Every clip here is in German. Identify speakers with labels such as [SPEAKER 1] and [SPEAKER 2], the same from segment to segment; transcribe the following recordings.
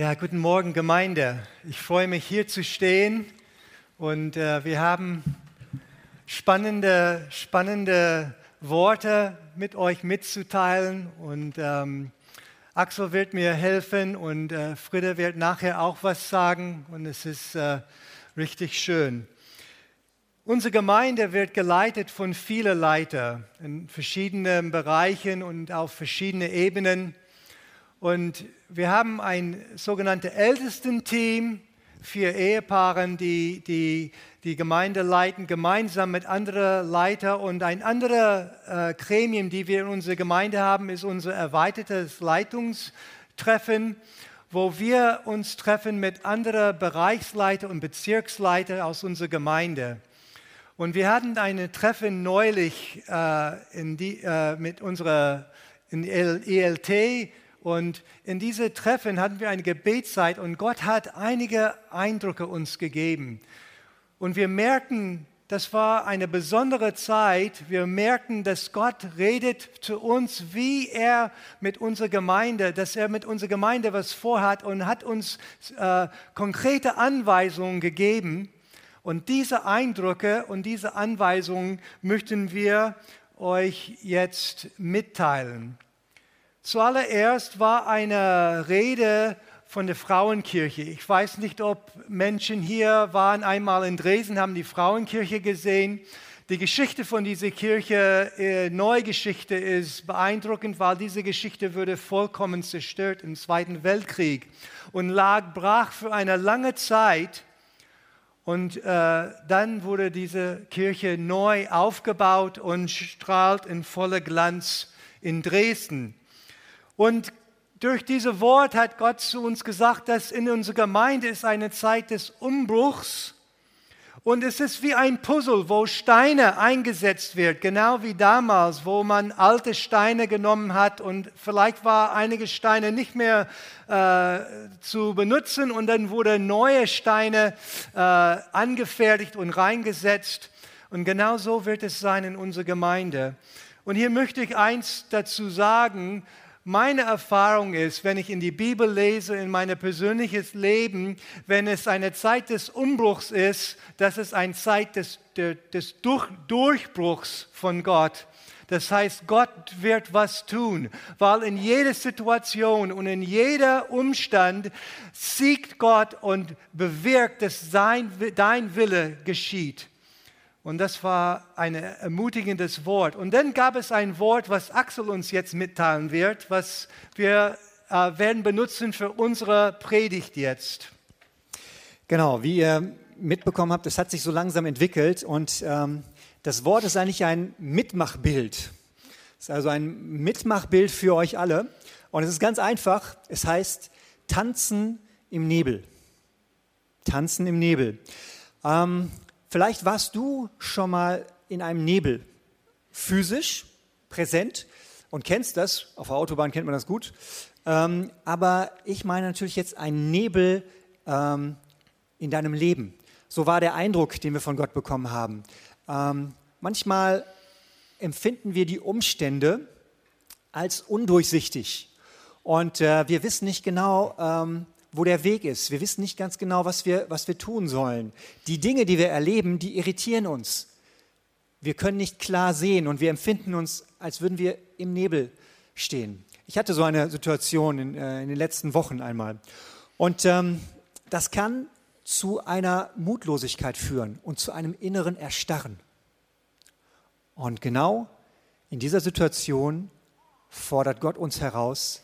[SPEAKER 1] Ja, guten Morgen Gemeinde. Ich freue mich hier zu stehen und äh, wir haben spannende, spannende Worte mit euch mitzuteilen und ähm, Axel wird mir helfen und äh, Friede wird nachher auch was sagen und es ist äh, richtig schön. Unsere Gemeinde wird geleitet von vielen Leitern in verschiedenen Bereichen und auf verschiedenen Ebenen. Und wir haben ein sogenanntes Ältestenteam, vier Ehepaaren, die, die die Gemeinde leiten, gemeinsam mit anderen Leitern. Und ein anderer äh, Gremium, die wir in unserer Gemeinde haben, ist unser erweitertes Leitungstreffen, wo wir uns treffen mit anderen Bereichsleitern und Bezirksleitern aus unserer Gemeinde. Und wir hatten ein Treffen neulich äh, die, äh, mit unserer in ELT und in diese Treffen hatten wir eine Gebetszeit und Gott hat einige Eindrücke uns gegeben. Und wir merken, das war eine besondere Zeit. Wir merken, dass Gott redet zu uns, wie er mit unserer Gemeinde, dass er mit unserer Gemeinde was vorhat und hat uns äh, konkrete Anweisungen gegeben. Und diese Eindrücke und diese Anweisungen möchten wir euch jetzt mitteilen. Zuallererst war eine Rede von der Frauenkirche. Ich weiß nicht, ob Menschen hier waren einmal in Dresden, haben die Frauenkirche gesehen. Die Geschichte von dieser Kirche, äh, Neugeschichte, ist beeindruckend, weil diese Geschichte wurde vollkommen zerstört im Zweiten Weltkrieg und lag brach für eine lange Zeit. Und äh, dann wurde diese Kirche neu aufgebaut und strahlt in voller Glanz in Dresden. Und durch dieses Wort hat Gott zu uns gesagt, dass in unserer Gemeinde ist eine Zeit des Umbruchs. Und es ist wie ein Puzzle, wo Steine eingesetzt wird, genau wie damals, wo man alte Steine genommen hat und vielleicht war einige Steine nicht mehr äh, zu benutzen und dann wurden neue Steine äh, angefertigt und reingesetzt. Und genau so wird es sein in unserer Gemeinde. Und hier möchte ich eins dazu sagen, meine Erfahrung ist, wenn ich in die Bibel lese, in mein persönliches Leben, wenn es eine Zeit des Umbruchs ist, dass es eine Zeit des, des Durchbruchs von Gott. Das heißt, Gott wird was tun, weil in jeder Situation und in jeder Umstand siegt Gott und bewirkt, dass sein, dein Wille geschieht. Und das war ein ermutigendes Wort. Und dann gab es ein Wort, was Axel uns jetzt mitteilen wird, was wir äh, werden benutzen für unsere Predigt jetzt.
[SPEAKER 2] Genau, wie ihr mitbekommen habt, es hat sich so langsam entwickelt und ähm, das Wort ist eigentlich ein Mitmachbild. Es ist also ein Mitmachbild für euch alle. Und es ist ganz einfach. Es heißt Tanzen im Nebel. Tanzen im Nebel. Ähm, Vielleicht warst du schon mal in einem Nebel physisch präsent und kennst das. Auf der Autobahn kennt man das gut. Ähm, aber ich meine natürlich jetzt einen Nebel ähm, in deinem Leben. So war der Eindruck, den wir von Gott bekommen haben. Ähm, manchmal empfinden wir die Umstände als undurchsichtig und äh, wir wissen nicht genau, ähm, wo der Weg ist. Wir wissen nicht ganz genau, was wir, was wir tun sollen. Die Dinge, die wir erleben, die irritieren uns. Wir können nicht klar sehen und wir empfinden uns, als würden wir im Nebel stehen. Ich hatte so eine Situation in, äh, in den letzten Wochen einmal. Und ähm, das kann zu einer Mutlosigkeit führen und zu einem inneren Erstarren. Und genau in dieser Situation fordert Gott uns heraus,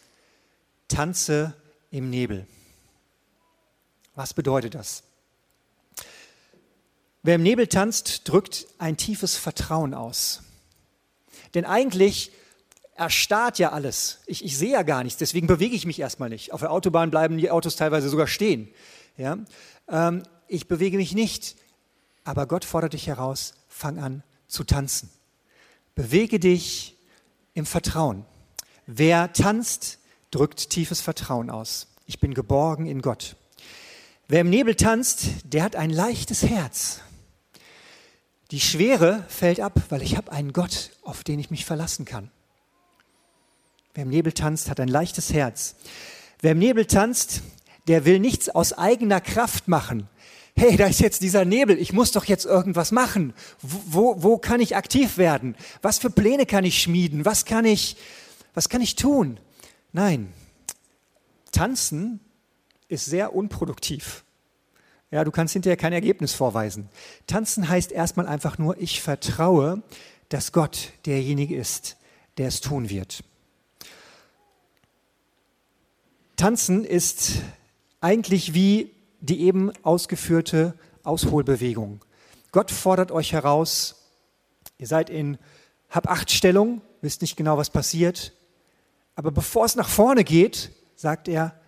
[SPEAKER 2] tanze im Nebel. Was bedeutet das? Wer im Nebel tanzt, drückt ein tiefes Vertrauen aus. Denn eigentlich erstarrt ja alles. Ich, ich sehe ja gar nichts, deswegen bewege ich mich erstmal nicht. Auf der Autobahn bleiben die Autos teilweise sogar stehen. Ja? Ähm, ich bewege mich nicht, aber Gott fordert dich heraus, fang an zu tanzen. Bewege dich im Vertrauen. Wer tanzt, drückt tiefes Vertrauen aus. Ich bin geborgen in Gott. Wer im Nebel tanzt, der hat ein leichtes Herz. Die Schwere fällt ab, weil ich habe einen Gott, auf den ich mich verlassen kann. Wer im Nebel tanzt, hat ein leichtes Herz. Wer im Nebel tanzt, der will nichts aus eigener Kraft machen. Hey, da ist jetzt dieser Nebel, ich muss doch jetzt irgendwas machen. Wo, wo kann ich aktiv werden? Was für Pläne kann ich schmieden? Was kann ich, was kann ich tun? Nein, tanzen ist sehr unproduktiv. Ja, du kannst hinterher kein Ergebnis vorweisen. Tanzen heißt erstmal einfach nur, ich vertraue, dass Gott derjenige ist, der es tun wird. Tanzen ist eigentlich wie die eben ausgeführte Ausholbewegung. Gott fordert euch heraus, ihr seid in Hab-Acht-Stellung, wisst nicht genau, was passiert, aber bevor es nach vorne geht, sagt er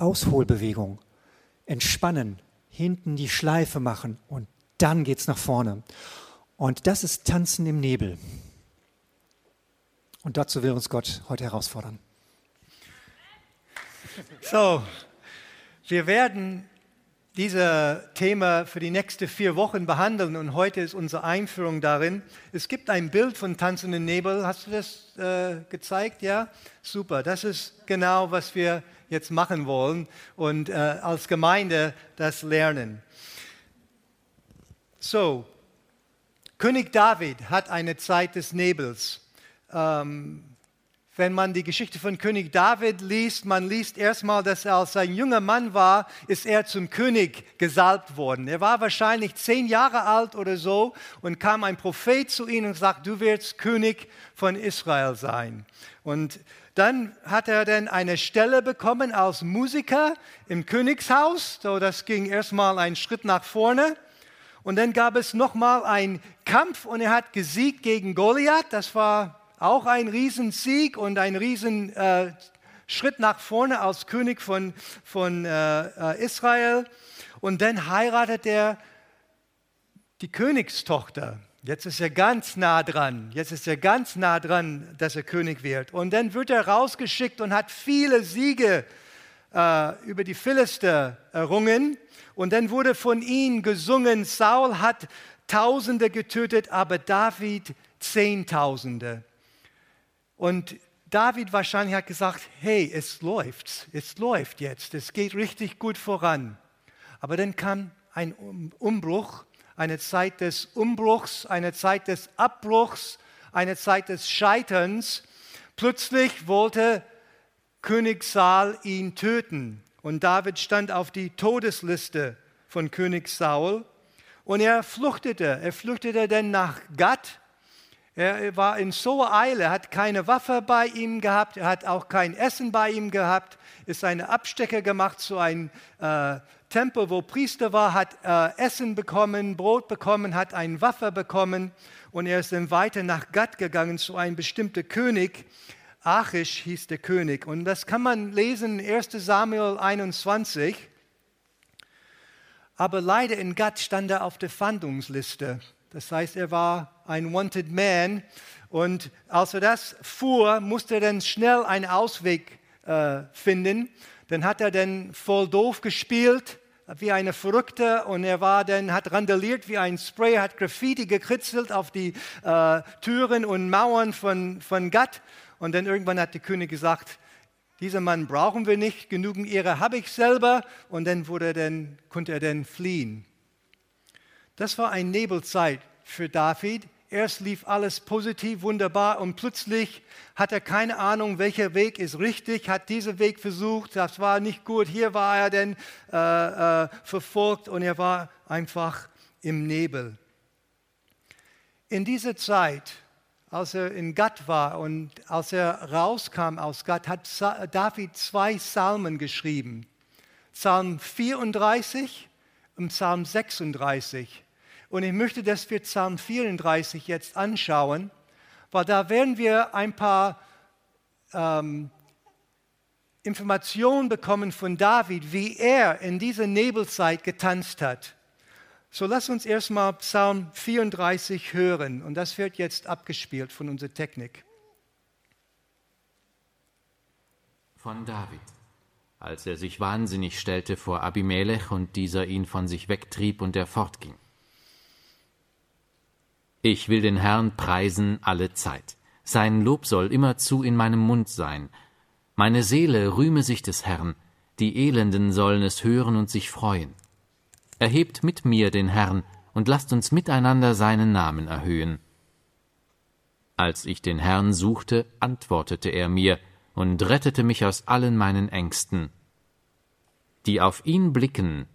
[SPEAKER 2] Ausholbewegung, entspannen, hinten die Schleife machen und dann geht es nach vorne. Und das ist Tanzen im Nebel. Und dazu will uns Gott heute herausfordern.
[SPEAKER 1] So, wir werden dieses Thema für die nächsten vier Wochen behandeln und heute ist unsere Einführung darin. Es gibt ein Bild von tanzenden Nebel. Hast du das äh, gezeigt? Ja, super. Das ist genau, was wir jetzt machen wollen und äh, als Gemeinde das lernen. So, König David hat eine Zeit des Nebels. Ähm, wenn man die Geschichte von König David liest, man liest erstmal, dass er als ein junger Mann war, ist er zum König gesalbt worden. Er war wahrscheinlich zehn Jahre alt oder so und kam ein Prophet zu ihm und sagt, du wirst König von Israel sein. Und dann hat er dann eine Stelle bekommen als Musiker im Königshaus. So, das ging erstmal einen Schritt nach vorne. Und dann gab es nochmal einen Kampf und er hat gesiegt gegen Goliath. Das war auch ein Riesensieg und ein Riesenschritt äh, nach vorne als König von, von äh, äh, Israel. Und dann heiratet er die Königstochter. Jetzt ist er ganz nah dran. Jetzt ist er ganz nah dran, dass er König wird. Und dann wird er rausgeschickt und hat viele Siege äh, über die Philister errungen. Und dann wurde von ihm gesungen, Saul hat Tausende getötet, aber David Zehntausende. Und David wahrscheinlich hat gesagt, hey, es läuft, es läuft jetzt, es geht richtig gut voran. Aber dann kam ein Umbruch, eine Zeit des Umbruchs, eine Zeit des Abbruchs, eine Zeit des Scheiterns. Plötzlich wollte König Saul ihn töten und David stand auf die Todesliste von König Saul und er fluchtete. Er fluchtete dann nach Gad er war in so Eile, hat keine Waffe bei ihm gehabt, er hat auch kein Essen bei ihm gehabt, ist eine Abstecker gemacht zu einem äh, Tempel, wo Priester war, hat äh, Essen bekommen, Brot bekommen, hat eine Waffe bekommen und er ist dann weiter nach Gad gegangen zu einem bestimmten König. Achish hieß der König und das kann man lesen in 1 Samuel 21. Aber leider in Gad stand er auf der Fahndungsliste. Das heißt, er war ein Wanted Man. Und als er das fuhr, musste er dann schnell einen Ausweg äh, finden. Dann hat er dann voll doof gespielt, wie eine Verrückte. Und er war dann, hat randaliert wie ein Spray, hat Graffiti gekritzelt auf die äh, Türen und Mauern von, von Gatt. Und dann irgendwann hat der König gesagt, dieser Mann brauchen wir nicht, genügend Ehre habe ich selber. Und dann, wurde dann konnte er dann fliehen. Das war eine Nebelzeit für David. Erst lief alles positiv, wunderbar und plötzlich hat er keine Ahnung, welcher Weg ist richtig, hat diesen Weg versucht, das war nicht gut, hier war er dann äh, äh, verfolgt und er war einfach im Nebel. In dieser Zeit, als er in Gad war und als er rauskam aus Gad, hat David zwei Psalmen geschrieben. Psalm 34 und Psalm 36. Und ich möchte, dass wir Psalm 34 jetzt anschauen, weil da werden wir ein paar ähm, Informationen bekommen von David, wie er in dieser Nebelzeit getanzt hat. So lass uns erstmal Psalm 34 hören und das wird jetzt abgespielt von unserer Technik.
[SPEAKER 3] Von David. Als er sich wahnsinnig stellte vor Abimelech und dieser ihn von sich wegtrieb und er fortging. Ich will den Herrn preisen alle Zeit. Sein Lob soll immerzu in meinem Mund sein. Meine Seele rühme sich des Herrn. die Elenden sollen es hören und sich freuen. Erhebt mit mir den Herrn und lasst uns miteinander seinen Namen erhöhen. Als ich den Herrn suchte, antwortete er mir und rettete mich aus allen meinen Ängsten. Die auf ihn blicken,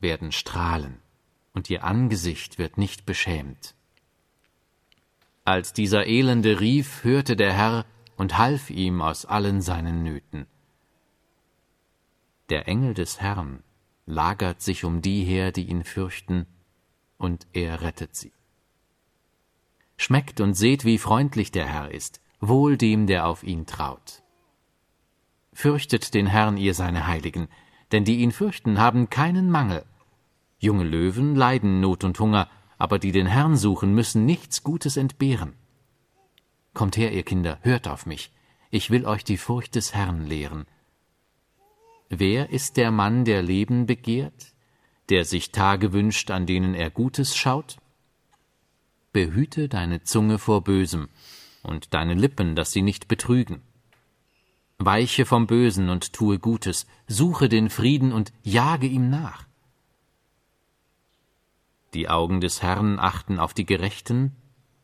[SPEAKER 3] werden strahlen, und ihr Angesicht wird nicht beschämt. Als dieser Elende rief, hörte der Herr und half ihm aus allen seinen Nöten. Der Engel des Herrn lagert sich um die her, die ihn fürchten, und er rettet sie. Schmeckt und seht, wie freundlich der Herr ist, wohl dem, der auf ihn traut. Fürchtet den Herrn, ihr seine Heiligen, denn die ihn fürchten, haben keinen Mangel. Junge Löwen leiden Not und Hunger, aber die den Herrn suchen, müssen nichts Gutes entbehren. Kommt her, ihr Kinder, hört auf mich, ich will euch die Furcht des Herrn lehren. Wer ist der Mann, der Leben begehrt, der sich Tage wünscht, an denen er Gutes schaut? Behüte deine Zunge vor Bösem und deine Lippen, dass sie nicht betrügen. Weiche vom Bösen und tue Gutes, suche den Frieden und jage ihm nach. Die Augen des Herrn achten auf die Gerechten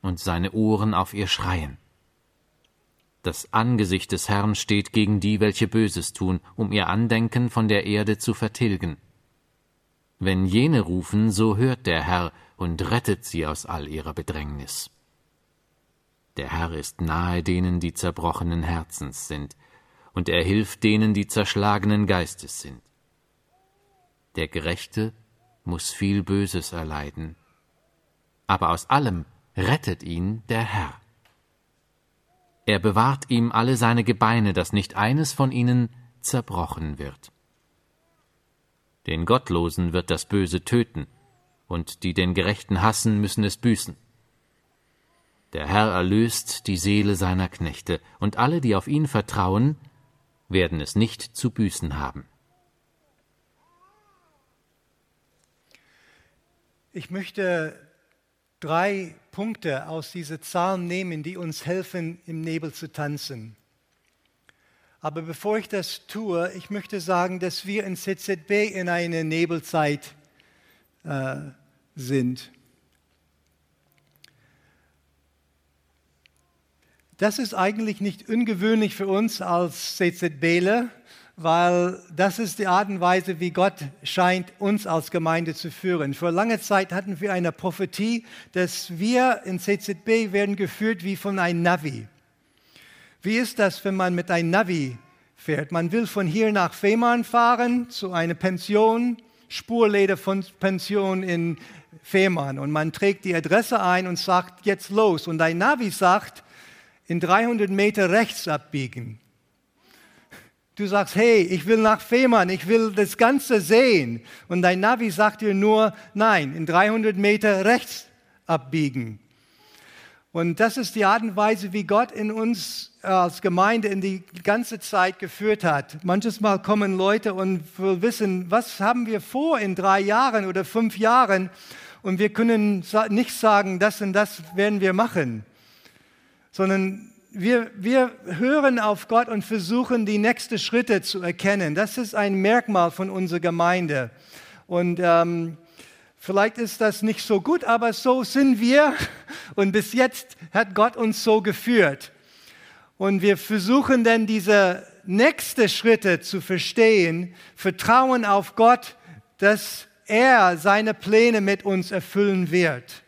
[SPEAKER 3] und seine Ohren auf ihr Schreien. Das Angesicht des Herrn steht gegen die, welche Böses tun, um ihr Andenken von der Erde zu vertilgen. Wenn jene rufen, so hört der Herr und rettet sie aus all ihrer Bedrängnis. Der Herr ist nahe denen, die zerbrochenen Herzens sind, und er hilft denen, die zerschlagenen Geistes sind. Der Gerechte muss viel Böses erleiden, aber aus allem rettet ihn der Herr. Er bewahrt ihm alle seine Gebeine, dass nicht eines von ihnen zerbrochen wird. Den Gottlosen wird das Böse töten, und die den Gerechten hassen, müssen es büßen. Der Herr erlöst die Seele seiner Knechte, und alle, die auf ihn vertrauen, werden es nicht zu büßen haben.
[SPEAKER 1] Ich möchte drei Punkte aus dieser Psalm nehmen, die uns helfen, im Nebel zu tanzen. Aber bevor ich das tue, ich möchte sagen, dass wir in CZB in einer Nebelzeit äh, sind. Das ist eigentlich nicht ungewöhnlich für uns als CZBler, weil das ist die Art und Weise, wie Gott scheint, uns als Gemeinde zu führen. Vor langer Zeit hatten wir eine Prophetie, dass wir in CZB werden geführt wie von einem Navi. Wie ist das, wenn man mit einem Navi fährt? Man will von hier nach Fehmarn fahren zu einer Pension, Spurleder von Pension in Fehmarn und man trägt die Adresse ein und sagt, jetzt los. Und ein Navi sagt, in 300 Meter rechts abbiegen. Du sagst, hey, ich will nach Fehmarn, ich will das Ganze sehen. Und dein Navi sagt dir nur, nein, in 300 Meter rechts abbiegen. Und das ist die Art und Weise, wie Gott in uns als Gemeinde in die ganze Zeit geführt hat. Manches Mal kommen Leute und will wissen, was haben wir vor in drei Jahren oder fünf Jahren? Und wir können nicht sagen, das und das werden wir machen, sondern wir, wir hören auf Gott und versuchen, die nächsten Schritte zu erkennen. Das ist ein Merkmal von unserer Gemeinde. Und ähm, vielleicht ist das nicht so gut, aber so sind wir. Und bis jetzt hat Gott uns so geführt. Und wir versuchen dann diese nächsten Schritte zu verstehen, vertrauen auf Gott, dass er seine Pläne mit uns erfüllen wird.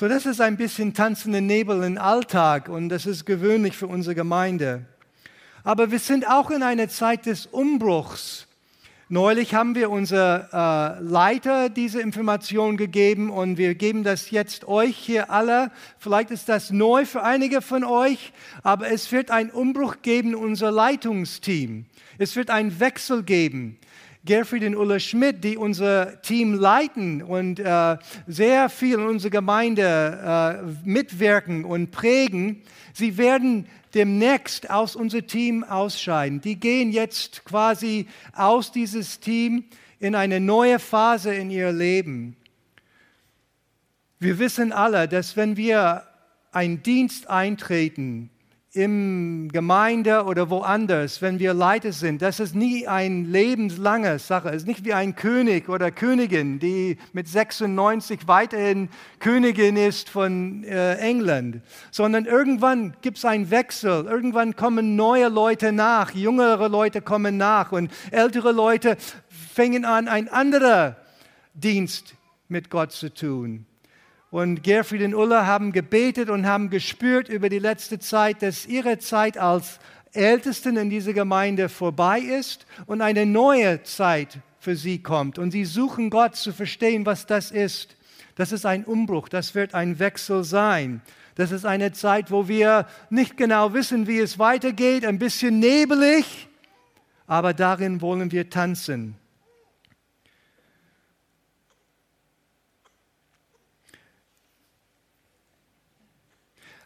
[SPEAKER 1] So, das ist ein bisschen tanzende Nebel im Alltag und das ist gewöhnlich für unsere Gemeinde. Aber wir sind auch in einer Zeit des Umbruchs. Neulich haben wir unser äh, Leiter diese Information gegeben und wir geben das jetzt euch hier alle. Vielleicht ist das neu für einige von euch, aber es wird einen Umbruch geben in unser Leitungsteam. Es wird einen Wechsel geben. Gerfried und Ulla Schmidt, die unser Team leiten und äh, sehr viel in unserer Gemeinde äh, mitwirken und prägen, sie werden demnächst aus unserem Team ausscheiden. Die gehen jetzt quasi aus dieses Team in eine neue Phase in ihr Leben. Wir wissen alle, dass wenn wir einen Dienst eintreten, im Gemeinde oder woanders, wenn wir Leiter sind, das ist nie eine lebenslange Sache. Es ist nicht wie ein König oder Königin, die mit 96 weiterhin Königin ist von äh, England, sondern irgendwann gibt es einen Wechsel. Irgendwann kommen neue Leute nach, jüngere Leute kommen nach und ältere Leute fangen an, ein anderer Dienst mit Gott zu tun. Und Gerfried und Ulla haben gebetet und haben gespürt über die letzte Zeit, dass ihre Zeit als Ältesten in dieser Gemeinde vorbei ist und eine neue Zeit für sie kommt. Und sie suchen Gott zu verstehen, was das ist. Das ist ein Umbruch, das wird ein Wechsel sein. Das ist eine Zeit, wo wir nicht genau wissen, wie es weitergeht, ein bisschen nebelig, aber darin wollen wir tanzen.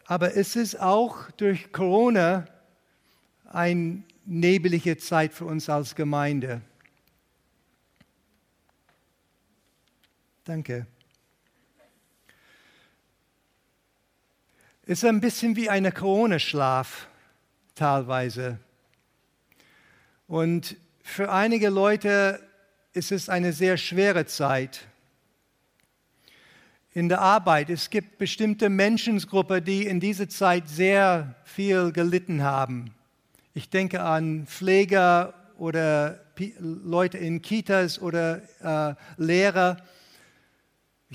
[SPEAKER 1] Aber es ist auch durch Corona eine nebelige Zeit für uns als Gemeinde. Danke. Es ist ein bisschen wie ein Corona-Schlaf teilweise. Und für einige Leute ist es eine sehr schwere Zeit in der Arbeit. Es gibt bestimmte Menschengruppen, die in dieser Zeit sehr viel gelitten haben. Ich denke an Pfleger oder Leute in Kitas oder äh, Lehrer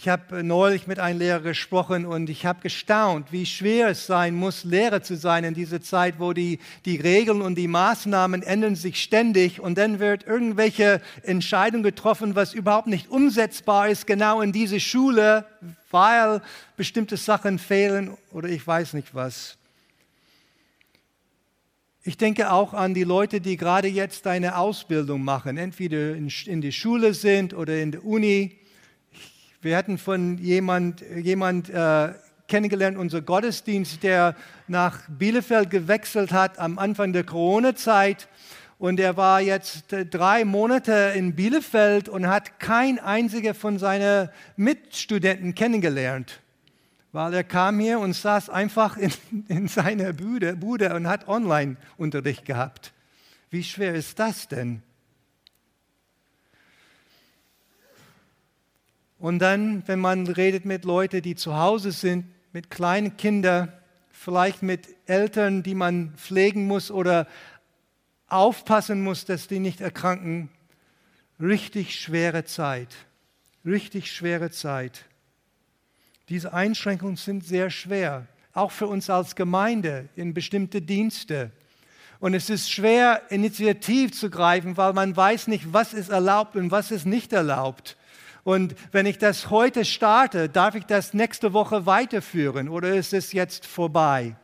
[SPEAKER 1] ich habe neulich mit einem Lehrer gesprochen und ich habe gestaunt, wie schwer es sein muss, Lehrer zu sein in dieser Zeit, wo die, die Regeln und die Maßnahmen ändern sich ständig und dann wird irgendwelche Entscheidung getroffen, was überhaupt nicht umsetzbar ist, genau in diese Schule, weil bestimmte Sachen fehlen oder ich weiß nicht was. Ich denke auch an die Leute, die gerade jetzt eine Ausbildung machen, entweder in, in der Schule sind oder in der Uni wir hatten von jemand, jemand äh, kennengelernt, unser Gottesdienst, der nach Bielefeld gewechselt hat am Anfang der Corona-Zeit. Und er war jetzt äh, drei Monate in Bielefeld und hat kein einziger von seinen Mitstudenten kennengelernt. Weil er kam hier und saß einfach in, in seiner Bude, Bude und hat Online-Unterricht gehabt. Wie schwer ist das denn? Und dann, wenn man redet mit Leuten, die zu Hause sind, mit kleinen Kindern, vielleicht mit Eltern, die man pflegen muss oder aufpassen muss, dass die nicht erkranken, richtig schwere Zeit. Richtig schwere Zeit. Diese Einschränkungen sind sehr schwer, auch für uns als Gemeinde in bestimmte Dienste. Und es ist schwer, Initiativ zu greifen, weil man weiß nicht, was ist erlaubt und was ist nicht erlaubt. Und wenn ich das heute starte, darf ich das nächste Woche weiterführen oder ist es jetzt vorbei?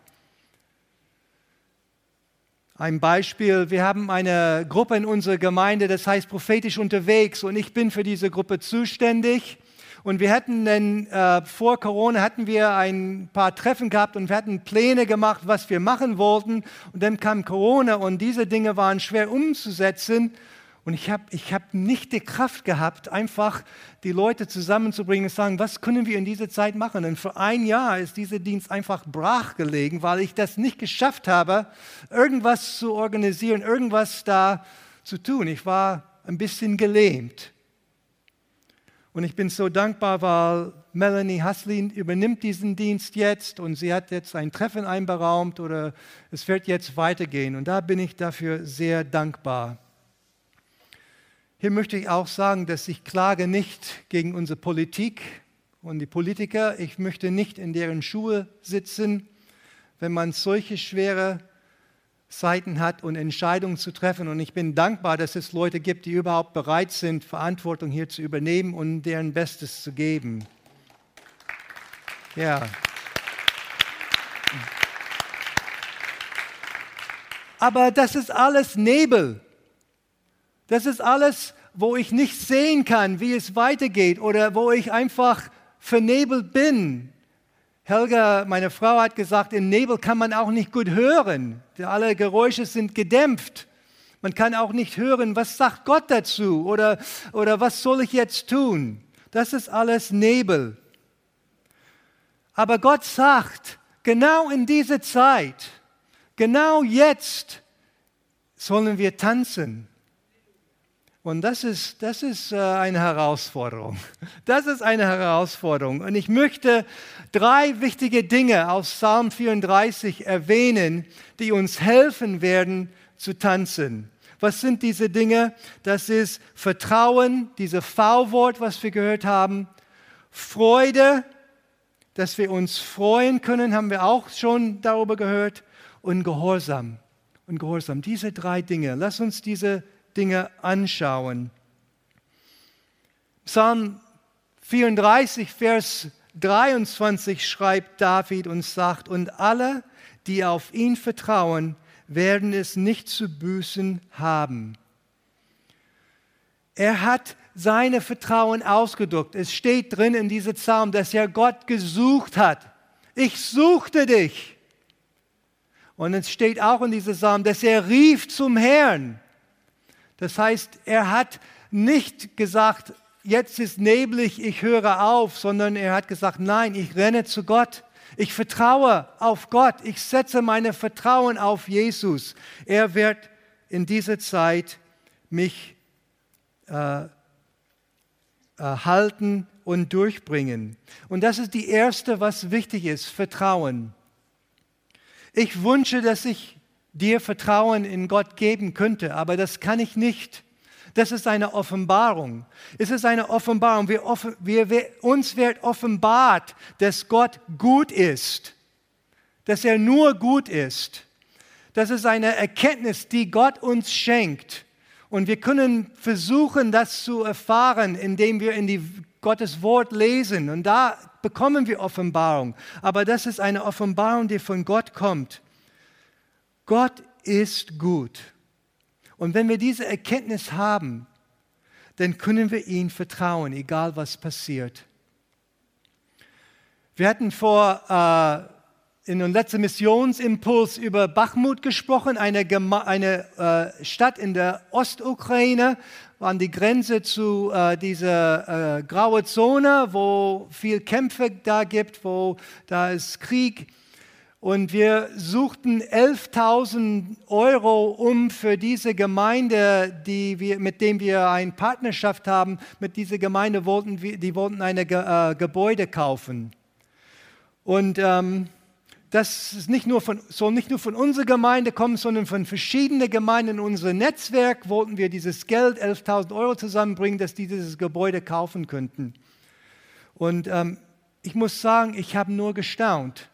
[SPEAKER 1] Ein Beispiel, wir haben eine Gruppe in unserer Gemeinde, das heißt prophetisch unterwegs und ich bin für diese Gruppe zuständig. Und wir hatten dann, äh, vor Corona hatten wir ein paar Treffen gehabt und wir hatten Pläne gemacht, was wir machen wollten. Und dann kam Corona und diese Dinge waren schwer umzusetzen. Und ich habe ich hab nicht die Kraft gehabt, einfach die Leute zusammenzubringen und sagen, was können wir in dieser Zeit machen? Und für ein Jahr ist dieser Dienst einfach brach gelegen, weil ich das nicht geschafft habe, irgendwas zu organisieren, irgendwas da zu tun. Ich war ein bisschen gelähmt. Und ich bin so dankbar, weil Melanie Haslin übernimmt diesen Dienst jetzt und sie hat jetzt ein Treffen einberaumt oder es wird jetzt weitergehen. Und da bin ich dafür sehr dankbar. Hier möchte ich auch sagen, dass ich klage nicht gegen unsere Politik und die Politiker. Ich möchte nicht in deren Schuhe sitzen, wenn man solche schwere Zeiten hat und Entscheidungen zu treffen. Und ich bin dankbar, dass es Leute gibt, die überhaupt bereit sind, Verantwortung hier zu übernehmen und deren Bestes zu geben. Ja. Aber das ist alles Nebel. Das ist alles, wo ich nicht sehen kann, wie es weitergeht oder wo ich einfach vernebelt bin. Helga, meine Frau, hat gesagt, im Nebel kann man auch nicht gut hören. Alle Geräusche sind gedämpft. Man kann auch nicht hören, was sagt Gott dazu oder, oder was soll ich jetzt tun. Das ist alles Nebel. Aber Gott sagt, genau in dieser Zeit, Genau jetzt sollen wir tanzen. Und das ist, das ist äh, eine Herausforderung. Das ist eine Herausforderung. Und ich möchte drei wichtige Dinge aus Psalm 34 erwähnen, die uns helfen werden zu tanzen. Was sind diese Dinge? Das ist Vertrauen, dieses V-Wort, was wir gehört haben. Freude, dass wir uns freuen können, haben wir auch schon darüber gehört. Und Gehorsam. Und Gehorsam. Diese drei Dinge. Lass uns diese Dinge anschauen. Psalm 34, Vers 23 schreibt David und sagt, und alle, die auf ihn vertrauen, werden es nicht zu büßen haben. Er hat seine Vertrauen ausgedrückt. Es steht drin in diesem Psalm, dass er Gott gesucht hat. Ich suchte dich. Und es steht auch in diesem Psalm, dass er rief zum Herrn. Das heißt, er hat nicht gesagt, jetzt ist neblig, ich höre auf, sondern er hat gesagt, nein, ich renne zu Gott. Ich vertraue auf Gott. Ich setze meine Vertrauen auf Jesus. Er wird in dieser Zeit mich äh, äh, halten und durchbringen. Und das ist die erste, was wichtig ist, Vertrauen. Ich wünsche, dass ich dir Vertrauen in Gott geben könnte, aber das kann ich nicht. Das ist eine Offenbarung. Es ist eine Offenbarung. Wir, wir, wir, uns wird offenbart, dass Gott gut ist, dass er nur gut ist. Das ist eine Erkenntnis, die Gott uns schenkt. Und wir können versuchen, das zu erfahren, indem wir in die Gottes Wort lesen. Und da bekommen wir Offenbarung. Aber das ist eine Offenbarung, die von Gott kommt. Gott ist gut. Und wenn wir diese Erkenntnis haben, dann können wir ihm vertrauen, egal was passiert. Wir hatten vor äh, in unserem letzten Missionsimpuls über Bachmut gesprochen, eine, eine äh, Stadt in der Ostukraine, an die Grenze zu äh, dieser äh, graue Zone, wo viel Kämpfe da gibt, wo da ist Krieg. Und wir suchten 11.000 Euro, um für diese Gemeinde, die wir, mit dem wir eine Partnerschaft haben, mit dieser Gemeinde wollten wir, die wollten ein äh, Gebäude kaufen. Und ähm, das ist nicht nur von, soll nicht nur von unserer Gemeinde kommen, sondern von verschiedenen Gemeinden in unserem Netzwerk wollten wir dieses Geld, 11.000 Euro zusammenbringen, dass die dieses Gebäude kaufen könnten. Und ähm, ich muss sagen, ich habe nur gestaunt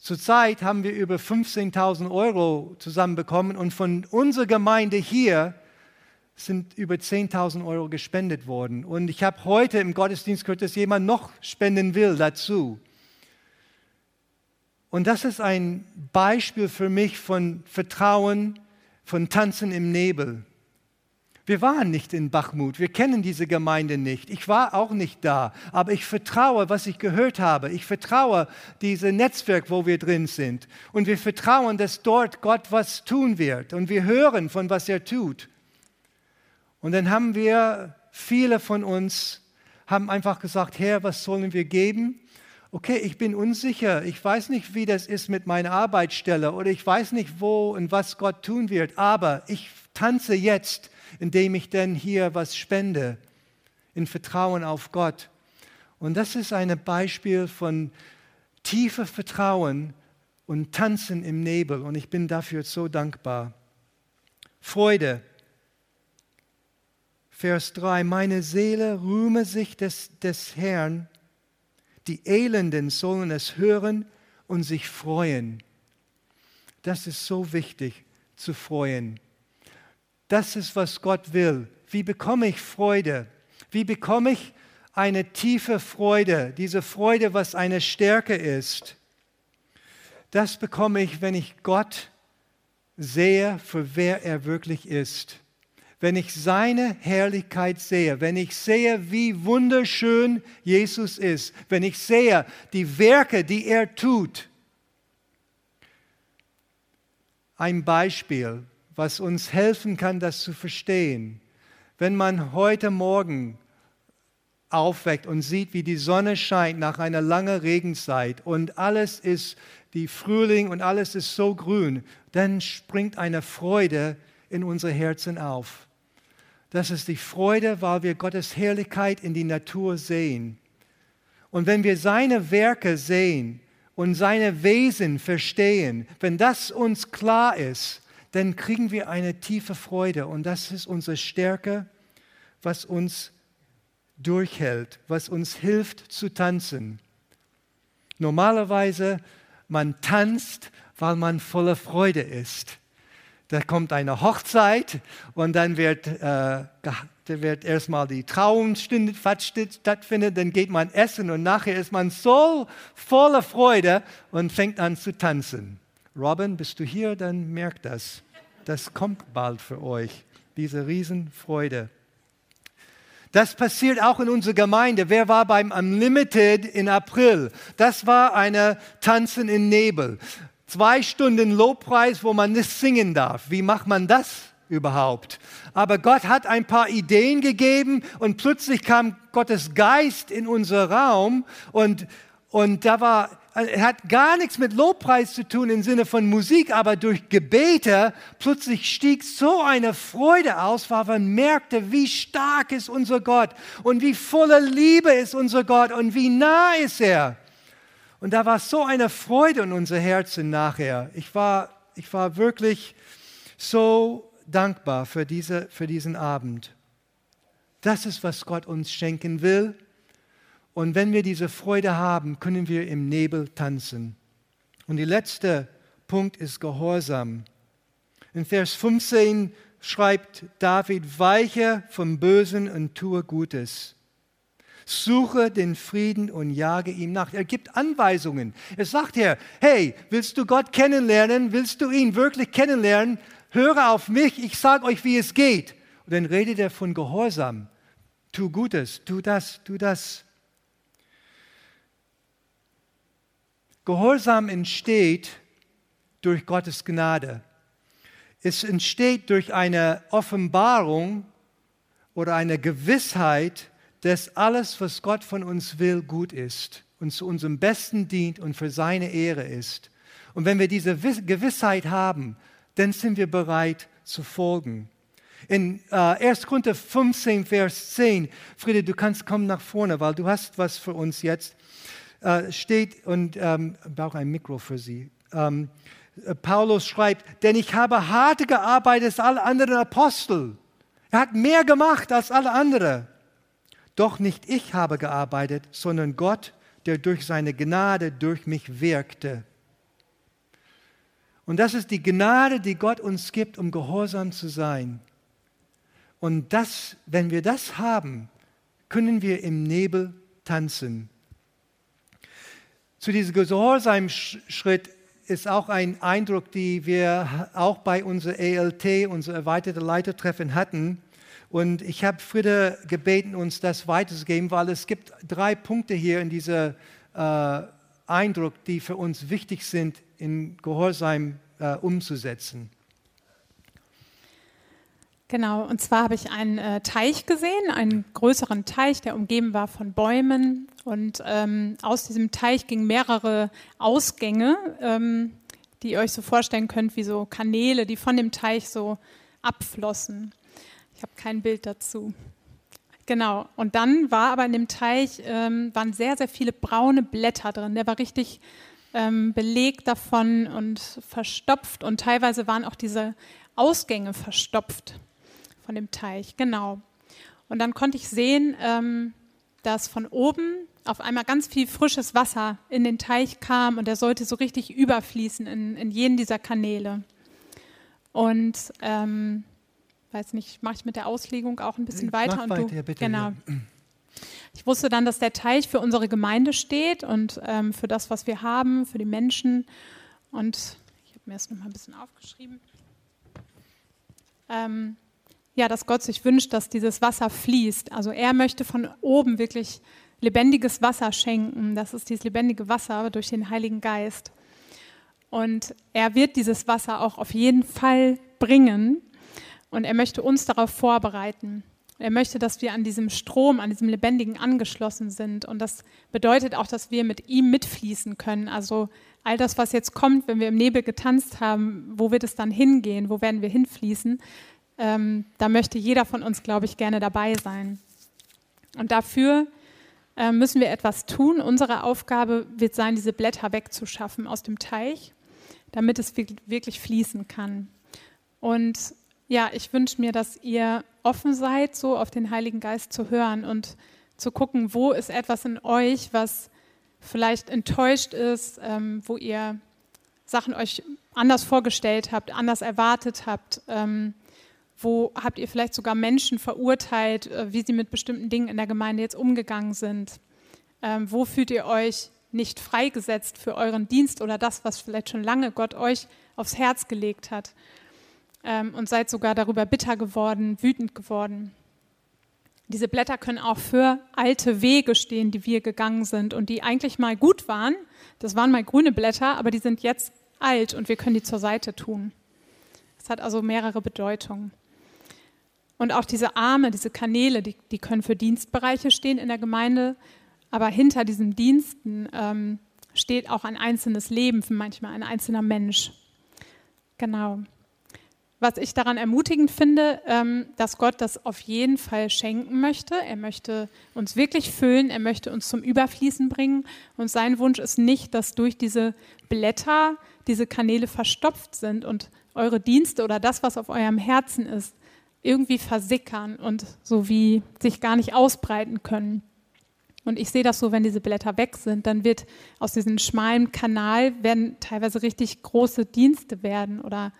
[SPEAKER 1] Zurzeit haben wir über 15.000 Euro zusammenbekommen und von unserer Gemeinde hier sind über 10.000 Euro gespendet worden. Und ich habe heute im Gottesdienst gehört, dass jemand noch spenden will dazu. Und das ist ein Beispiel für mich von Vertrauen, von Tanzen im Nebel. Wir waren nicht in Bachmut, wir kennen diese Gemeinde nicht. Ich war auch nicht da, aber ich vertraue, was ich gehört habe. Ich vertraue diesem Netzwerk, wo wir drin sind. Und wir vertrauen, dass dort Gott was tun wird. Und wir hören von, was er tut. Und dann haben wir, viele von uns, haben einfach gesagt, Herr, was sollen wir geben? Okay, ich bin unsicher, ich weiß nicht, wie das ist mit meiner Arbeitsstelle oder ich weiß nicht, wo und was Gott tun wird, aber ich tanze jetzt indem ich denn hier was spende, in Vertrauen auf Gott. Und das ist ein Beispiel von tiefem Vertrauen und Tanzen im Nebel. Und ich bin dafür so dankbar. Freude. Vers 3. Meine Seele rühme sich des, des Herrn. Die Elenden sollen es hören und sich freuen. Das ist so wichtig zu freuen. Das ist, was Gott will. Wie bekomme ich Freude? Wie bekomme ich eine tiefe Freude? Diese Freude, was eine Stärke ist. Das bekomme ich, wenn ich Gott sehe, für wer er wirklich ist. Wenn ich seine Herrlichkeit sehe, wenn ich sehe, wie wunderschön Jesus ist, wenn ich sehe die Werke, die er tut. Ein Beispiel was uns helfen kann, das zu verstehen. Wenn man heute Morgen aufweckt und sieht, wie die Sonne scheint nach einer langen Regenzeit und alles ist wie Frühling und alles ist so grün, dann springt eine Freude in unsere Herzen auf. Das ist die Freude, weil wir Gottes Herrlichkeit in die Natur sehen. Und wenn wir seine Werke sehen und seine Wesen verstehen, wenn das uns klar ist, dann kriegen wir eine tiefe Freude. Und das ist unsere Stärke, was uns durchhält, was uns hilft zu tanzen. Normalerweise, man tanzt, weil man voller Freude ist. Da kommt eine Hochzeit und dann wird, äh, wird erstmal die Trauungstunde stattfinden, dann geht man essen und nachher ist man so voller Freude und fängt an zu tanzen. Robin, bist du hier? Dann merkt das. Das kommt bald für euch, diese Riesenfreude. Das passiert auch in unserer Gemeinde. Wer war beim Unlimited in April? Das war eine Tanzen im Nebel. Zwei Stunden Lobpreis, wo man nicht singen darf. Wie macht man das überhaupt? Aber Gott hat ein paar Ideen gegeben und plötzlich kam Gottes Geist in unser Raum und, und da war hat gar nichts mit Lobpreis zu tun im Sinne von Musik, aber durch Gebete plötzlich stieg so eine Freude aus, weil man merkte, wie stark ist unser Gott und wie voller Liebe ist unser Gott und wie nah ist er. Und da war so eine Freude in unser Herzen nachher. Ich war, ich war wirklich so dankbar für, diese, für diesen Abend. Das ist, was Gott uns schenken will. Und wenn wir diese Freude haben, können wir im Nebel tanzen. Und der letzte Punkt ist Gehorsam. In Vers 15 schreibt David, weiche vom Bösen und tue Gutes. Suche den Frieden und jage ihm nach. Er gibt Anweisungen. Er sagt hier, hey, willst du Gott kennenlernen? Willst du ihn wirklich kennenlernen? Höre auf mich, ich sage euch, wie es geht. Und dann redet er von Gehorsam. Tu Gutes, tu das, tu das. Gehorsam entsteht durch Gottes Gnade. Es entsteht durch eine Offenbarung oder eine Gewissheit, dass alles, was Gott von uns will, gut ist und zu unserem Besten dient und für seine Ehre ist. Und wenn wir diese Gewissheit haben, dann sind wir bereit zu folgen. In äh, 1. Korinther 15, Vers 10, Friede, du kannst kommen nach vorne, weil du hast was für uns jetzt äh, steht und ähm, brauche ein Mikro für Sie. Ähm, äh, Paulus schreibt, denn ich habe harte gearbeitet als alle anderen Apostel. Er hat mehr gemacht als alle anderen. Doch nicht ich habe gearbeitet, sondern Gott, der durch seine Gnade durch mich wirkte. Und das ist die Gnade, die Gott uns gibt, um gehorsam zu sein. Und das, wenn wir das haben, können wir im Nebel tanzen. Zu diesem Gehorsamschritt ist auch ein Eindruck, den wir auch bei unserer ELT, unser erweiterte Leitertreffen hatten. Und ich habe Friede gebeten, uns das weiterzugeben, weil es gibt drei Punkte hier in diesem äh, Eindruck, die für uns wichtig sind, in Gehorsam äh, umzusetzen.
[SPEAKER 4] Genau, und zwar habe ich einen äh, Teich gesehen, einen größeren Teich, der umgeben war von Bäumen. Und ähm, aus diesem Teich gingen mehrere Ausgänge, ähm, die ihr euch so vorstellen könnt, wie so Kanäle, die von dem Teich so abflossen. Ich habe kein Bild dazu. Genau, und dann war aber in dem Teich ähm, waren sehr, sehr viele braune Blätter drin. Der war richtig ähm, belegt davon und verstopft und teilweise waren auch diese Ausgänge verstopft von dem Teich, genau. Und dann konnte ich sehen, ähm, dass von oben auf einmal ganz viel frisches Wasser in den Teich kam und er sollte so richtig überfließen in, in jeden dieser Kanäle. Und ähm, weiß nicht, mache ich mit der Auslegung auch ein bisschen weiter.
[SPEAKER 1] Mach
[SPEAKER 4] und
[SPEAKER 1] weiter,
[SPEAKER 4] du,
[SPEAKER 1] bitte,
[SPEAKER 4] genau.
[SPEAKER 1] Ja.
[SPEAKER 4] Ich wusste dann, dass der Teich für unsere Gemeinde steht und ähm, für das, was wir haben, für die Menschen. Und ich habe mir das nochmal ein bisschen aufgeschrieben. Ähm, ja, dass Gott sich wünscht, dass dieses Wasser fließt. Also er möchte von oben wirklich lebendiges Wasser schenken. Das ist dieses lebendige Wasser durch den Heiligen Geist. Und er wird dieses Wasser auch auf jeden Fall bringen. Und er möchte uns darauf vorbereiten. Er möchte, dass wir an diesem Strom, an diesem Lebendigen angeschlossen sind. Und das bedeutet auch, dass wir mit ihm mitfließen können. Also all das, was jetzt kommt, wenn wir im Nebel getanzt haben, wo wird es dann hingehen? Wo werden wir hinfließen? Ähm, da möchte jeder von uns, glaube ich, gerne dabei sein. Und dafür äh, müssen wir etwas tun. Unsere Aufgabe wird sein, diese Blätter wegzuschaffen aus dem Teich, damit es wirklich fließen kann. Und ja, ich wünsche mir, dass ihr offen seid, so auf den Heiligen Geist zu hören und zu gucken, wo ist etwas in euch, was vielleicht enttäuscht ist, ähm, wo ihr Sachen euch anders vorgestellt habt, anders erwartet habt. Ähm, wo habt ihr vielleicht sogar Menschen verurteilt, äh, wie sie mit bestimmten Dingen in der Gemeinde jetzt umgegangen sind? Ähm, wo fühlt ihr euch nicht freigesetzt für euren Dienst oder das, was vielleicht schon lange Gott euch aufs Herz gelegt hat? ähm, und seid sogar darüber bitter geworden, wütend geworden. Diese Blätter können auch für alte Wege stehen, die wir gegangen sind und die eigentlich mal gut waren. Das waren mal grüne Blätter, aber die sind jetzt alt und wir können die zur Seite tun. Das hat also mehrere Bedeutungen. Und auch diese Arme, diese Kanäle, die, die können für Dienstbereiche stehen in der Gemeinde, aber hinter diesen Diensten ähm, steht auch ein einzelnes Leben, für manchmal ein einzelner Mensch. Genau was ich daran ermutigend finde, ähm, dass Gott das auf jeden Fall schenken möchte. Er möchte uns wirklich füllen, er möchte uns zum Überfließen bringen. Und sein Wunsch ist nicht, dass durch diese Blätter diese Kanäle verstopft sind und eure Dienste oder das, was auf eurem Herzen ist, irgendwie versickern und so wie sich gar nicht ausbreiten können. Und ich sehe das so, wenn diese Blätter weg sind, dann wird aus diesem schmalen Kanal werden teilweise richtig große Dienste werden oder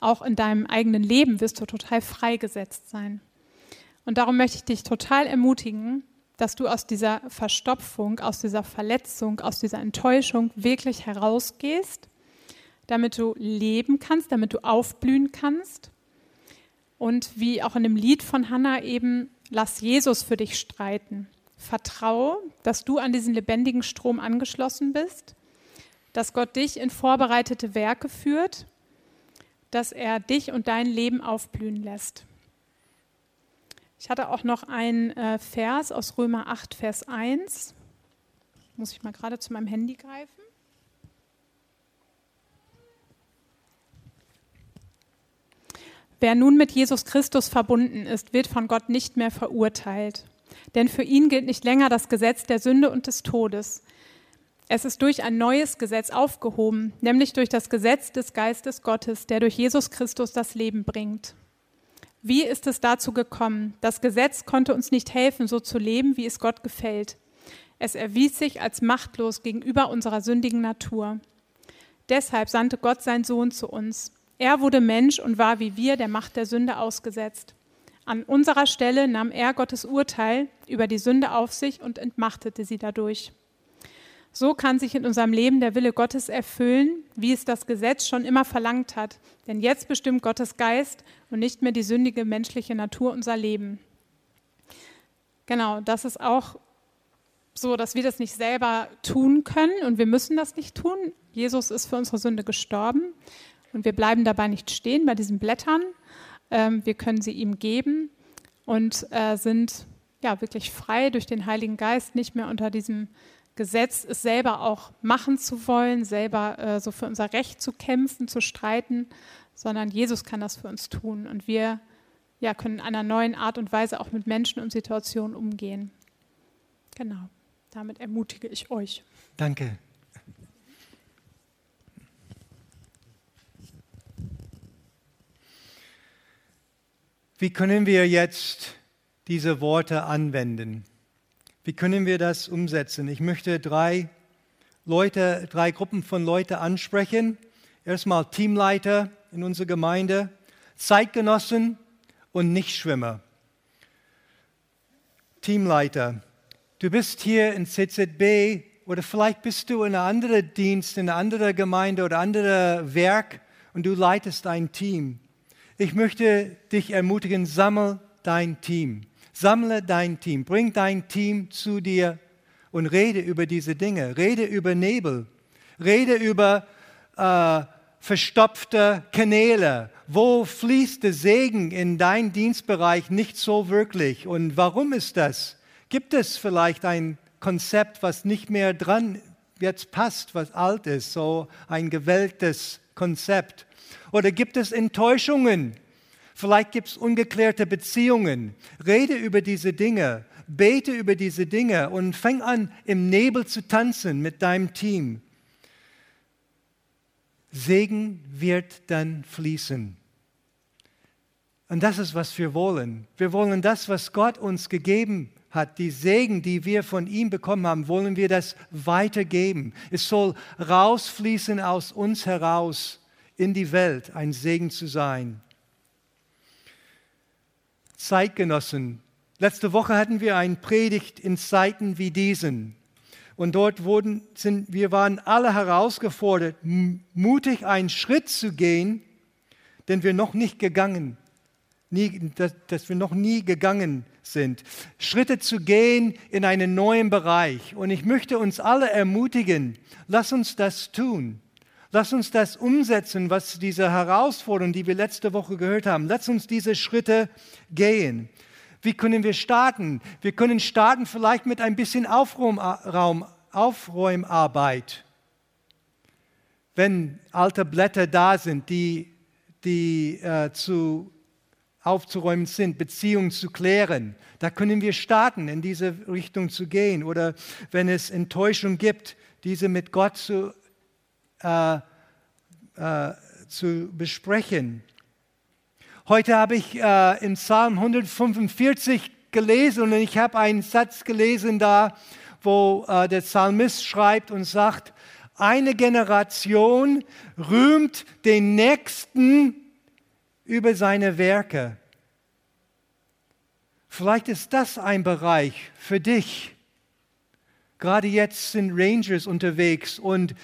[SPEAKER 4] auch in deinem eigenen Leben wirst du total freigesetzt sein. Und darum möchte ich dich total ermutigen, dass du aus dieser Verstopfung, aus dieser Verletzung, aus dieser Enttäuschung wirklich herausgehst, damit du leben kannst, damit du aufblühen kannst. Und wie auch in dem Lied von Hannah eben, lass Jesus für dich streiten. Vertraue, dass du an diesen lebendigen Strom angeschlossen bist, dass Gott dich in vorbereitete Werke führt dass er dich und dein Leben aufblühen lässt. Ich hatte auch noch einen äh, Vers aus Römer 8, Vers 1. Muss ich mal gerade zu meinem Handy greifen. Wer nun mit Jesus Christus verbunden ist, wird von Gott nicht mehr verurteilt. Denn für ihn gilt nicht länger das Gesetz der Sünde und des Todes. Es ist durch ein neues Gesetz aufgehoben, nämlich durch das Gesetz des Geistes Gottes, der durch Jesus Christus das Leben bringt. Wie ist es dazu gekommen? Das Gesetz konnte uns nicht helfen, so zu leben, wie es Gott gefällt. Es erwies sich als machtlos gegenüber unserer sündigen Natur. Deshalb sandte Gott seinen Sohn zu uns. Er wurde Mensch und war wie wir der Macht der Sünde ausgesetzt. An unserer Stelle nahm er Gottes Urteil über die Sünde auf sich und entmachtete sie dadurch. So kann sich in unserem Leben der Wille Gottes erfüllen, wie es das Gesetz schon immer verlangt hat. Denn jetzt bestimmt Gottes Geist und nicht mehr die sündige menschliche Natur unser Leben. Genau, das ist auch so, dass wir das nicht selber tun können und wir müssen das nicht tun. Jesus ist für unsere Sünde gestorben und wir bleiben dabei nicht stehen bei diesen Blättern. Ähm, wir können sie ihm geben und äh, sind ja wirklich frei durch den Heiligen Geist, nicht mehr unter diesem Gesetz, es selber auch machen zu wollen, selber äh, so für unser Recht zu kämpfen, zu streiten, sondern Jesus kann das für uns tun und wir ja, können in einer neuen Art und Weise auch mit Menschen und Situationen umgehen. Genau, damit ermutige ich euch.
[SPEAKER 1] Danke. Wie können wir jetzt diese Worte anwenden? Wie können wir das umsetzen? Ich möchte drei Leute, drei Gruppen von Leuten ansprechen. Erstmal Teamleiter in unserer Gemeinde, Zeitgenossen und Nichtschwimmer. Teamleiter, du bist hier in CZB oder vielleicht bist du in einem anderen Dienst, in einer anderen Gemeinde oder anderem Werk und du leitest ein Team. Ich möchte dich ermutigen, sammel dein Team. Sammle dein Team, bring dein Team zu dir und rede über diese Dinge. Rede über Nebel. Rede über äh, verstopfte Kanäle? Wo fließt der Segen in dein Dienstbereich nicht so wirklich? Und warum ist das? Gibt es vielleicht ein Konzept, was nicht mehr dran jetzt passt, was alt ist, so ein gewähltes Konzept? Oder gibt es Enttäuschungen? Vielleicht gibt es ungeklärte Beziehungen. Rede über diese Dinge, bete über diese Dinge und fang an, im Nebel zu tanzen mit deinem Team. Segen wird dann fließen. Und das ist, was wir wollen. Wir wollen das, was Gott uns gegeben hat, die Segen, die wir von ihm bekommen haben, wollen wir das weitergeben. Es soll rausfließen aus uns heraus in die Welt, ein Segen zu sein. Zeitgenossen, letzte Woche hatten wir eine Predigt in Zeiten wie diesen. Und dort wurden, sind, wir waren alle herausgefordert, mutig einen Schritt zu gehen, den wir noch nicht gegangen, nie, dass, dass wir noch nie gegangen sind. Schritte zu gehen in einen neuen Bereich. Und ich möchte uns alle ermutigen, lass uns das tun. Lass uns das umsetzen, was diese Herausforderung, die wir letzte Woche gehört haben. Lass uns diese Schritte gehen. Wie können wir starten? Wir können starten vielleicht mit ein bisschen Aufräum, Aufräumarbeit. Wenn alte Blätter da sind, die, die äh, zu aufzuräumen sind, Beziehungen zu klären, da können wir starten, in diese Richtung zu gehen. Oder wenn es Enttäuschung gibt, diese mit Gott zu, äh, äh, zu besprechen. Heute habe ich äh, im Psalm 145 gelesen und ich habe einen Satz gelesen da, wo äh, der Psalmist schreibt und sagt, eine Generation rühmt den Nächsten über seine Werke. Vielleicht ist das ein Bereich für dich. Gerade jetzt sind Rangers unterwegs und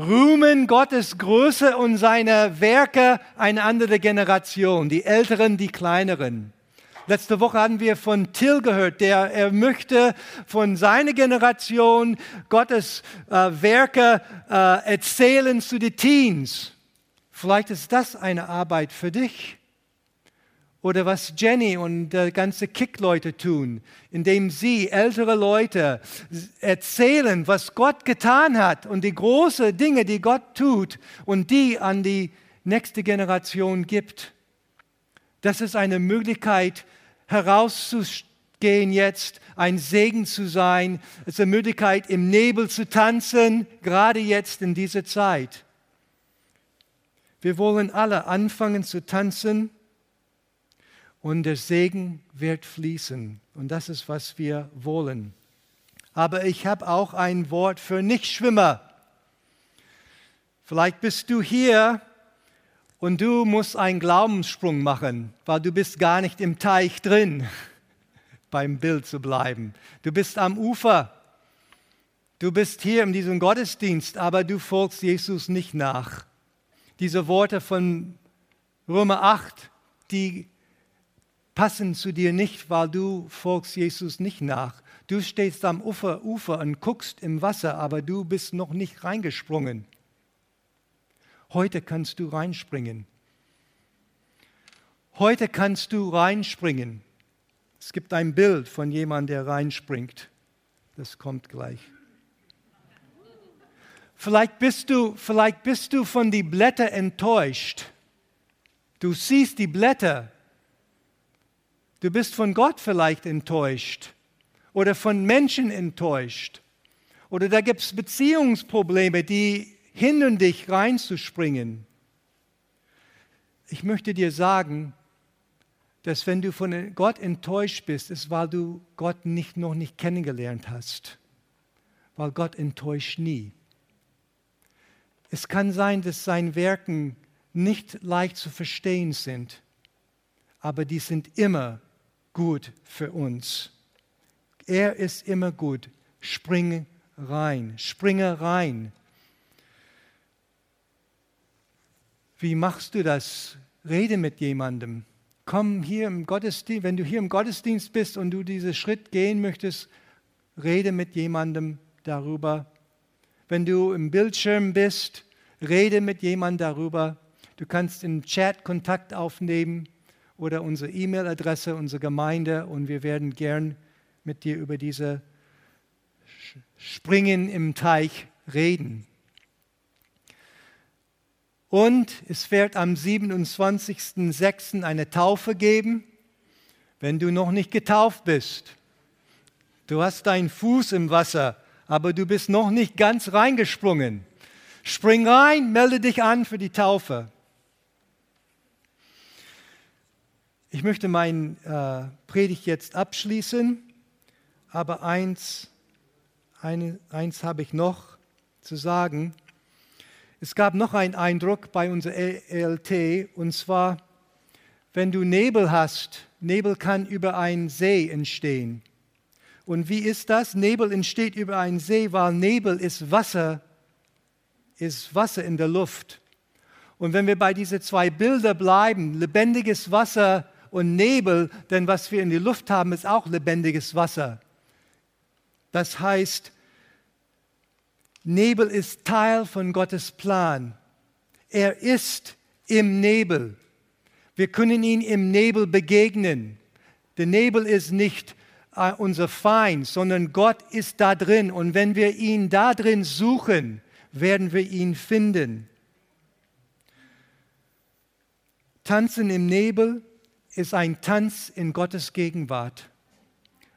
[SPEAKER 1] rühmen Gottes Größe und seine Werke eine andere Generation, die Älteren, die Kleineren. Letzte Woche hatten wir von Till gehört, der er möchte von seiner Generation Gottes äh, Werke äh, erzählen zu den Teens. Vielleicht ist das eine Arbeit für dich. Oder was Jenny und der ganze Kick-Leute tun, indem sie ältere Leute erzählen, was Gott getan hat und die großen Dinge, die Gott tut und die an die nächste Generation gibt. Das ist eine Möglichkeit, herauszugehen jetzt, ein Segen zu sein. Es ist eine Möglichkeit, im Nebel zu tanzen, gerade jetzt in dieser Zeit. Wir wollen alle anfangen zu tanzen und der Segen wird fließen. Und das ist, was wir wollen. Aber ich habe auch ein Wort für Nichtschwimmer. Vielleicht bist du hier und du musst einen Glaubenssprung machen, weil du bist gar nicht im Teich drin, beim Bild zu bleiben. Du bist am Ufer. Du bist hier in diesem Gottesdienst, aber du folgst Jesus nicht nach. Diese Worte von Römer 8, die passen zu dir nicht, weil du folgst Jesus nicht nach. Du stehst am Ufer, Ufer und guckst im Wasser, aber du bist noch nicht reingesprungen. Heute kannst du reinspringen. Heute kannst du reinspringen. Es gibt ein Bild von jemandem, der reinspringt. Das kommt gleich. Vielleicht bist du, vielleicht bist du von den Blättern enttäuscht. Du siehst die Blätter, Du bist von Gott vielleicht enttäuscht oder von Menschen enttäuscht. Oder da gibt es Beziehungsprobleme, die hindern dich reinzuspringen. Ich möchte dir sagen, dass wenn du von Gott enttäuscht bist, ist, weil du Gott nicht, noch nicht kennengelernt hast. Weil Gott enttäuscht nie. Es kann sein, dass seine Werken nicht leicht zu verstehen sind, aber die sind immer gut für uns. Er ist immer gut. Spring rein, springe rein. Wie machst du das? Rede mit jemandem. Komm hier im Gottesdienst, wenn du hier im Gottesdienst bist und du diesen Schritt gehen möchtest, rede mit jemandem darüber. Wenn du im Bildschirm bist, Rede mit jemandem darüber. Du kannst im Chat Kontakt aufnehmen oder unsere E-Mail-Adresse, unsere Gemeinde und wir werden gern mit dir über diese Springen im Teich reden. Und es wird am 27.06. eine Taufe geben, wenn du noch nicht getauft bist. Du hast deinen Fuß im Wasser, aber du bist noch nicht ganz reingesprungen. Spring rein, melde dich an für die Taufe. Ich möchte mein äh, Predigt jetzt abschließen, aber eins, eine, eins habe ich noch zu sagen. Es gab noch einen Eindruck bei unserer ELT, und zwar, wenn du Nebel hast, Nebel kann über einen See entstehen. Und wie ist das? Nebel entsteht über einen See, weil Nebel ist Wasser, ist Wasser in der Luft. Und wenn wir bei diesen zwei Bilder bleiben, lebendiges Wasser und Nebel, denn was wir in der Luft haben, ist auch lebendiges Wasser. Das heißt, Nebel ist Teil von Gottes Plan. Er ist im Nebel. Wir können ihn im Nebel begegnen. Der Nebel ist nicht äh, unser Feind, sondern Gott ist da drin. Und wenn wir ihn da drin suchen, werden wir ihn finden. Tanzen im Nebel ist ein Tanz in Gottes Gegenwart.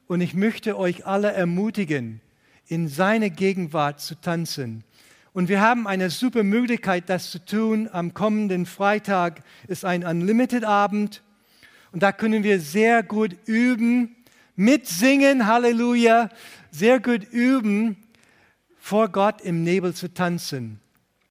[SPEAKER 1] Und ich möchte euch alle ermutigen, in seine Gegenwart zu tanzen. Und wir haben eine super Möglichkeit, das zu tun. Am kommenden Freitag ist ein Unlimited-Abend. Und da können wir sehr gut üben, mitsingen, Halleluja, sehr gut üben, vor Gott im Nebel zu tanzen.